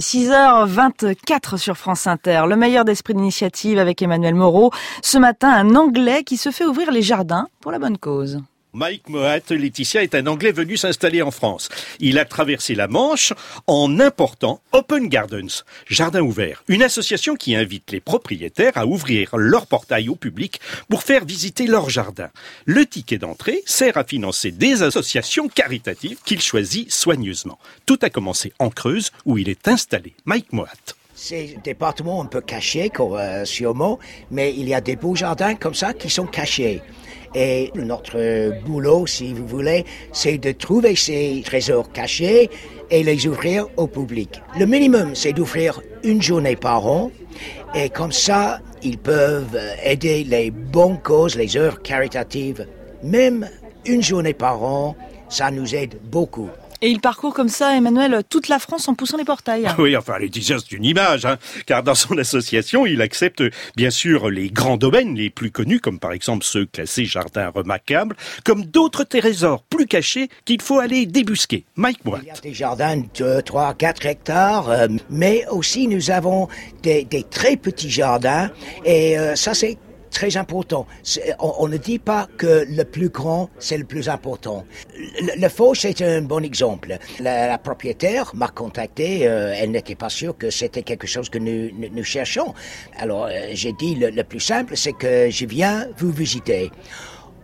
6h24 sur France Inter, le meilleur d'esprit d'initiative avec Emmanuel Moreau. Ce matin, un Anglais qui se fait ouvrir les jardins pour la bonne cause. Mike Moat Laetitia est un Anglais venu s'installer en France. Il a traversé la Manche en important Open Gardens, Jardin ouvert, une association qui invite les propriétaires à ouvrir leur portail au public pour faire visiter leur jardin. Le ticket d'entrée sert à financer des associations caritatives qu'il choisit soigneusement. Tout a commencé en Creuse où il est installé. Mike Moat. C'est un département un peu caché, euh, mais il y a des beaux jardins comme ça qui sont cachés. Et notre boulot, si vous voulez, c'est de trouver ces trésors cachés et les ouvrir au public. Le minimum, c'est d'ouvrir une journée par an. Et comme ça, ils peuvent aider les bonnes causes, les heures caritatives. Même une journée par an, ça nous aide beaucoup. Et il parcourt comme ça, Emmanuel, toute la France en poussant les portails. Oui, enfin, Laetitia, c'est une image, hein, car dans son association, il accepte bien sûr les grands domaines les plus connus, comme par exemple ceux classés jardins remarquables, comme d'autres trésors plus cachés qu'il faut aller débusquer. Mike Watt. Il y a des jardins de 3, 4 hectares, euh, mais aussi nous avons des, des, très petits jardins, et euh, ça c'est très important. On, ne dit pas que le plus grand, c'est le plus important. Le, le faux, c'est un bon exemple. La, propriétaire m'a contacté, euh, elle n'était pas sûre que c'était quelque chose que nous, nous, cherchons. Alors, euh, j'ai dit, le, le plus simple, c'est que je viens vous visiter.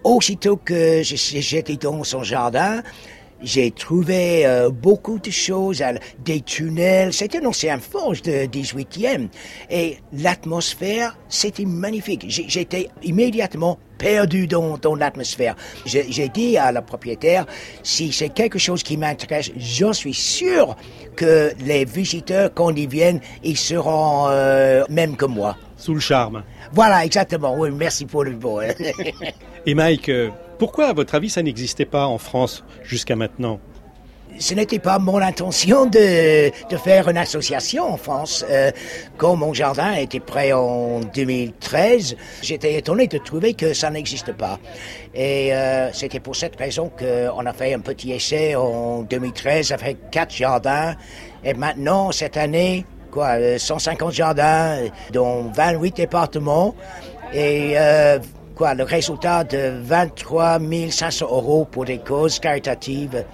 Aussitôt que j'étais dans son jardin, j'ai trouvé euh, beaucoup de choses, des tunnels. C'était une ancienne forge de 18e. Et l'atmosphère, c'était magnifique. J'étais immédiatement perdu dans, dans l'atmosphère. J'ai dit à la propriétaire, si c'est quelque chose qui m'intéresse, j'en suis sûr que les visiteurs, quand ils viennent, ils seront euh, même que moi. Sous le charme. Voilà, exactement. Oui, merci pour le mot. Et Mike, euh, pourquoi, à votre avis, ça n'existait pas en France jusqu'à maintenant? Ce n'était pas mon intention de, faire une association en France. Euh, quand mon jardin était prêt en 2013, j'étais étonné de trouver que ça n'existe pas. Et euh, c'était pour cette raison qu'on a fait un petit essai en 2013 avec quatre jardins. Et maintenant, cette année, quoi, 150 jardins dans 28 départements. Et euh, quoi, le résultat de 23 500 euros pour des causes caritatives.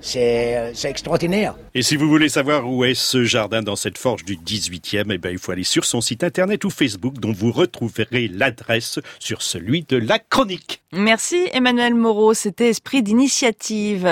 C'est extraordinaire. Et si vous voulez savoir où est ce jardin dans cette forge du 18e, eh ben, il faut aller sur son site internet ou Facebook dont vous retrouverez l'adresse sur celui de la chronique. Merci Emmanuel Moreau, c'était Esprit d'initiative.